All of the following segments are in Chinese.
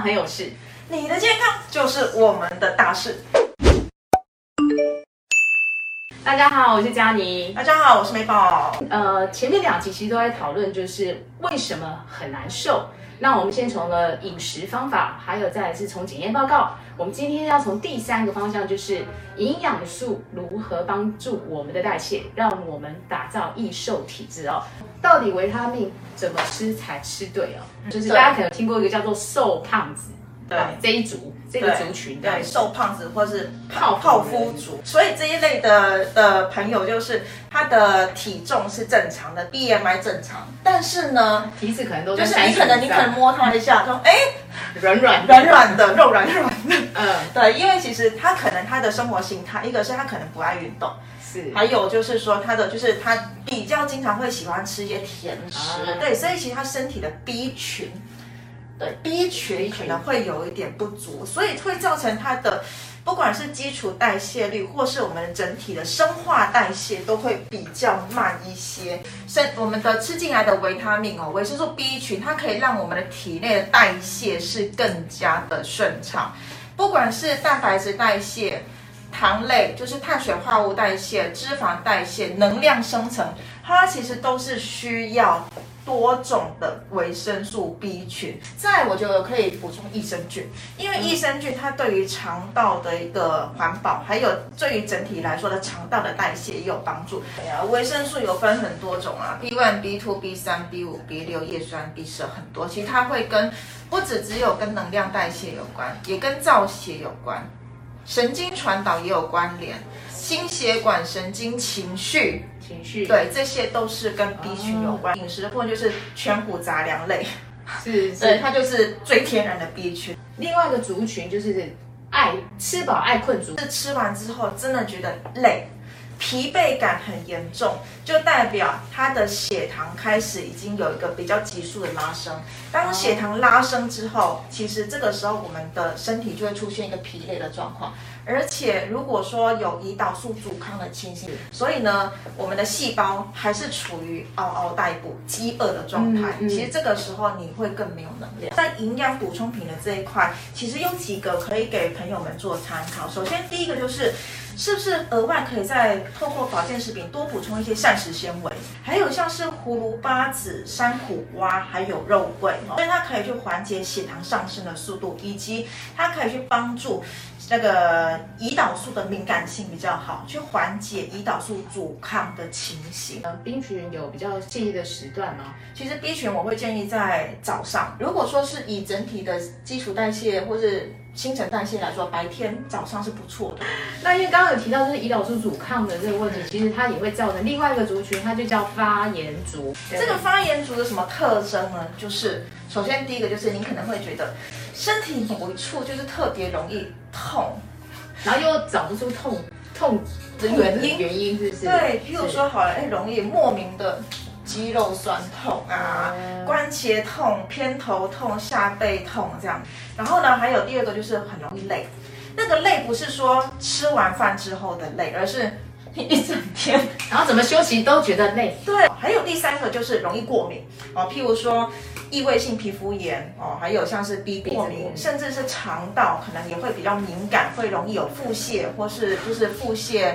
很有事，你的健康就是我们的大事。大家好，我是佳妮。大家好，我是美宝。呃，前面两集其实都在讨论，就是为什么很难瘦。那我们先从了饮食方法，还有再来是从检验报告。我们今天要从第三个方向，就是营养素如何帮助我们的代谢，让我们打造易瘦体质哦。到底维他命怎么吃才吃对哦？就是大家可能听过一个叫做瘦胖子，对。这一组这个族群的对瘦胖子或是泡泡芙族，所以这一类的的朋友就是他的体重是正常的，BMI 正常，但是呢，体脂可能都就是你可能你可能摸他一下，说哎软软软软的，肉软软的，嗯，对，因为其实他可能他的生活形态，一个是他可能不爱运动，是。还有就是说他的就是他比较经常会喜欢吃一些甜食，啊。对，所以其实他身体的 B 群，对 B 群能会有一点不足，所以会造成它的不管是基础代谢率，或是我们整体的生化代谢都会比较慢一些。生我们的吃进来的维他命哦，维生素 B 群，它可以让我们的体内的代谢是更加的顺畅，不管是蛋白质代谢。糖类就是碳水化合物代谢、脂肪代谢、能量生成，它其实都是需要多种的维生素 B 群。再我觉得可以补充益生菌，因为益生菌它对于肠道的一个环保，还有对于整体来说的肠道的代谢也有帮助。对啊，维生素有分很多种啊，B one、B two、B 三、B 五、B 六、叶酸、B 十很多，其实它会跟不止只有跟能量代谢有关，也跟造血有关。神经传导也有关联，心血管、神经、情绪，情绪，对，这些都是跟 B 群有关。饮食的部分就是全谷杂粮类，是对，是。它就是最天然的 B 群。另外一个族群就是爱吃饱爱困族，是吃完之后真的觉得累，疲惫感很严重，就代表他的血糖开始已经有一个比较急速的拉升。当血糖拉升之后，其实这个时候我们的身体就会出现一个疲累的状况。而且如果说有胰岛素阻抗的情形，所以呢，我们的细胞还是处于嗷嗷待哺、饥饿的状态。嗯嗯其实这个时候你会更没有能量。在营养补充品的这一块，其实有几个可以给朋友们做参考。首先，第一个就是。是不是额外可以再透过保健食品多补充一些膳食纤维？还有像是葫芦巴籽、山苦瓜，还有肉桂，哦所以它可以去缓解血糖上升的速度，以及它可以去帮助那个胰岛素的敏感性比较好，去缓解胰岛素阻抗的情形。呃，B 群有比较建议的时段吗？其实 B 群我会建议在早上，如果说是以整体的基础代谢或是新陈代谢来说，白天早上是不错的。那因为刚刚有提到就是胰岛素阻抗的这个问题，其实它也会造成另外一个族群，它就叫发炎族。这个发炎族的什么特征呢？就是首先第一个就是你可能会觉得身体某一处就是特别容易痛，然后又找不出痛痛的原因，原因是不是？对，譬如说好了，哎，容易莫名的肌肉酸痛啊，嗯关节痛、偏头痛、下背痛这样。然后呢，还有第二个就是很容易累，那个累不是说吃完饭之后的累，而是你一整天然后怎么休息都觉得累。对，还有第三个就是容易过敏。哦，譬如说异位性皮肤炎哦，还有像是鼻过敏。甚至是肠道可能也会比较敏感，会容易有腹泻或是就是腹泻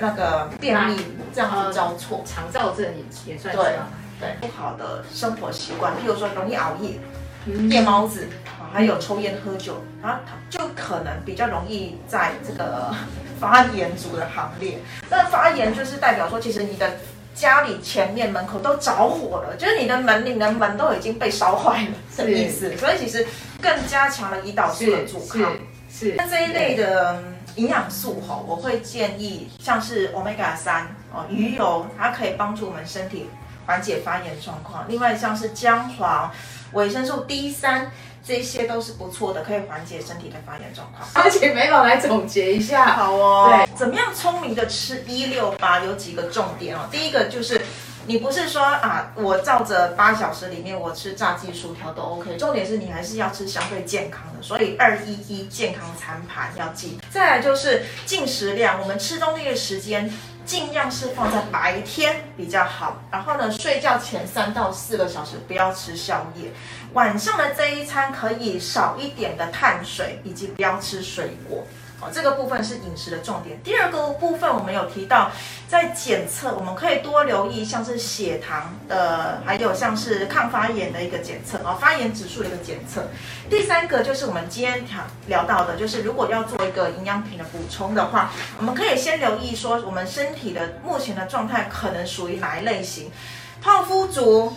那个便秘这样子交错。肠燥症也也算是对吗？对，不好的生活习惯，譬如说容易熬夜、嗯夜猫子啊，还有抽烟喝酒，然后就可能比较容易在这个 发炎族的行列。那发炎就是代表说，其实你的家里前面门口都着火了，就是你的门、你的门都已经被烧坏了的意思。所以其实更加强了胰岛素的阻抗。是是那这一类的嗯营养素哈，我会建议像是 omega 三哦，鱼油它可以帮助我们身体缓解发炎状况。另外像是姜黄、维生素 D 三，这些都是不错的，可以缓解身体的发炎状况。而且美宝来总结一下，好哦，对，怎么样聪明的吃一六八有几个重点哦。第一个就是。你不是说啊，我照着八小时里面我吃炸鸡薯条都 OK，重点是你还是要吃相对健康的，所以二一一健康餐盘要记。再来就是进食量，我们吃东西的时间尽量是放在白天比较好。然后呢，睡觉前三到四个小时不要吃宵夜。晚上的这一餐可以少一点的碳水，以及不要吃水果。哦，这个部分是饮食的重点。第二个部分，我们有提到，在检测，我们可以多留意像是血糖的，还有像是抗发炎的一个检测啊，发炎指数的一个检测。第三个就是我们今天聊聊到的，就是如果要做一个营养品的补充的话，我们可以先留意说，我们身体的目前的状态可能属于哪一类型，胖夫族、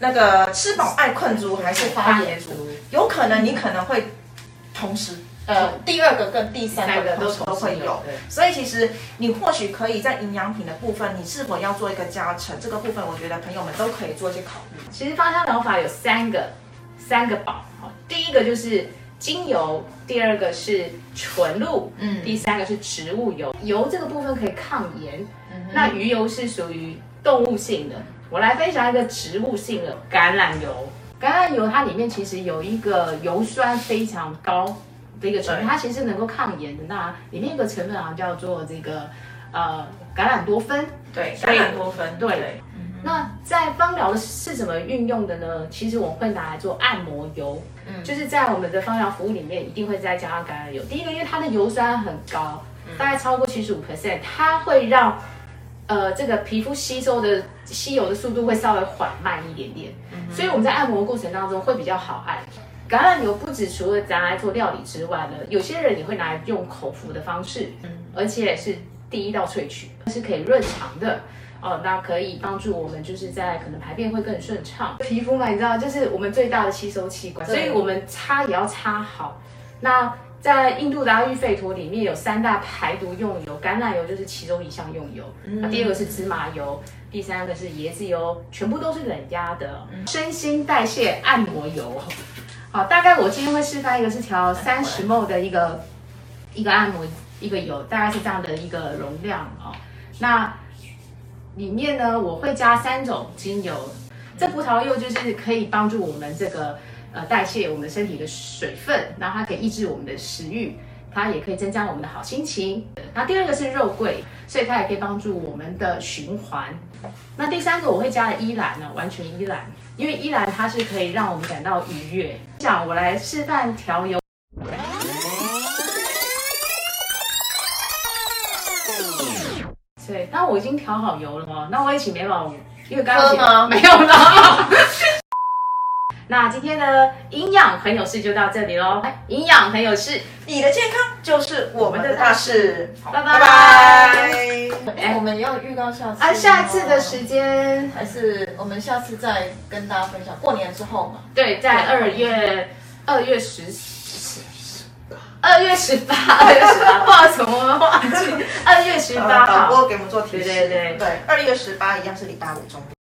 那个吃饱爱困族，还是发炎族？有可能你可能会同时。呃，第二个跟第三个都都会有，所以其实你或许可以在营养品的部分，你是否要做一个加成？这个部分我觉得朋友们都可以做一些考虑。其实芳香疗法有三个三个宝，第一个就是精油，第二个是纯露，嗯，第三个是植物油。油这个部分可以抗炎，那鱼油是属于动物性的。我来分享一个植物性的橄榄油，橄榄油它里面其实有一个油酸非常高。的一个成分，它其实能够抗炎的。那里面一个成分啊，叫做这个呃橄榄多酚。对，橄榄多酚。对。那在芳疗是怎么运用的呢？其实我会拿来做按摩油。嗯。就是在我们的芳疗服务里面，一定会再加上橄榄油。第一个，因为它的油酸很高，大概超过七十五 percent，它会让呃这个皮肤吸收的吸油的速度会稍微缓慢一点点。嗯。所以我们在按摩过程当中会比较好按。橄榄油不止除了拿来做料理之外呢，有些人也会拿来用口服的方式，嗯，而且是第一道萃取，是可以润肠的哦，那可以帮助我们就是在可能排便会更顺畅。皮肤嘛，你知道，就是我们最大的吸收器官，所以我们擦也要擦好。那在印度的阿育吠陀里面有三大排毒用油，橄榄油就是其中一项用油，那第二个是芝麻油，第三个是椰子油，全部都是冷压的，身心代谢按摩油。好，大概我今天会示范一个是调三十 ml 的一个一个按摩一个油，大概是这样的一个容量哦。那里面呢，我会加三种精油，这葡萄柚就是可以帮助我们这个呃代谢我们身体的水分，然后它可以抑制我们的食欲，它也可以增加我们的好心情。那第二个是肉桂，所以它也可以帮助我们的循环。那第三个我会加的依兰呢，完全依兰。因为依兰它是可以让我们感到愉悦。想我来示范调油。对，那我已经调好油了哦。那我也请美宝，因为刚刚 没有了。那今天的营养很有事就到这里喽。营养很有事，你的健康就是我们的大事。拜拜。哎，我们要预告下次啊，下次的时间还是我们下次再跟大家分享。过年之后嘛，对，在二月二月十二月十八，二月十八，不好什么忘记？二月十八，导播给我们做提示。对对对对，二月十八一样是礼拜五中午。